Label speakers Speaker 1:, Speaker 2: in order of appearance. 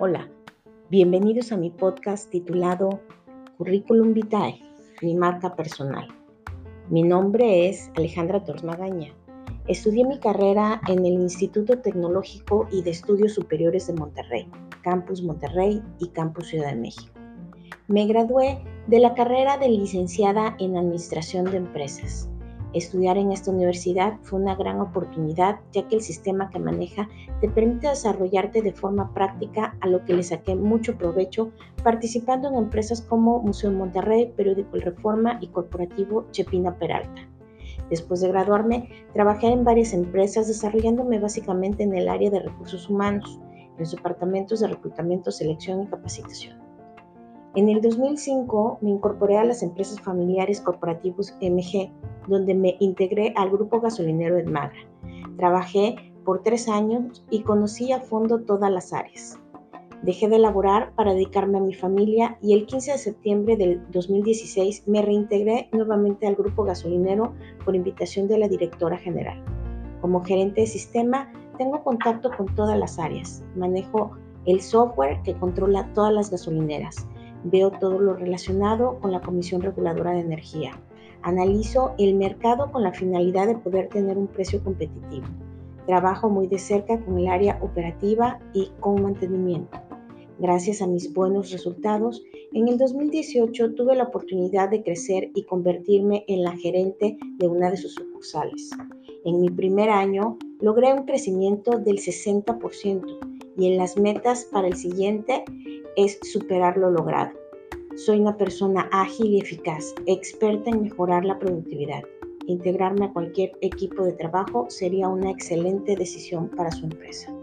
Speaker 1: Hola, bienvenidos a mi podcast titulado Curriculum Vitae, mi marca personal. Mi nombre es Alejandra Torsmagaña. Estudié mi carrera en el Instituto Tecnológico y de Estudios Superiores de Monterrey, Campus Monterrey y Campus Ciudad de México. Me gradué de la carrera de licenciada en Administración de Empresas Estudiar en esta universidad fue una gran oportunidad ya que el sistema que maneja te permite desarrollarte de forma práctica a lo que le saqué mucho provecho participando en empresas como Museo Monterrey, Periódico El Reforma y Corporativo Chepina Peralta. Después de graduarme, trabajé en varias empresas desarrollándome básicamente en el área de recursos humanos, en los departamentos de reclutamiento, selección y capacitación. En el 2005 me incorporé a las empresas familiares corporativos MG, donde me integré al grupo gasolinero Edmagra. Trabajé por tres años y conocí a fondo todas las áreas. Dejé de laborar para dedicarme a mi familia y el 15 de septiembre del 2016 me reintegré nuevamente al grupo gasolinero por invitación de la directora general. Como gerente de sistema, tengo contacto con todas las áreas. Manejo el software que controla todas las gasolineras Veo todo lo relacionado con la Comisión Reguladora de Energía. Analizo el mercado con la finalidad de poder tener un precio competitivo. Trabajo muy de cerca con el área operativa y con mantenimiento. Gracias a mis buenos resultados, en el 2018 tuve la oportunidad de crecer y convertirme en la gerente de una de sus sucursales. En mi primer año logré un crecimiento del 60% y en las metas para el siguiente es superar lo logrado. Soy una persona ágil y eficaz, experta en mejorar la productividad. Integrarme a cualquier equipo de trabajo sería una excelente decisión para su empresa.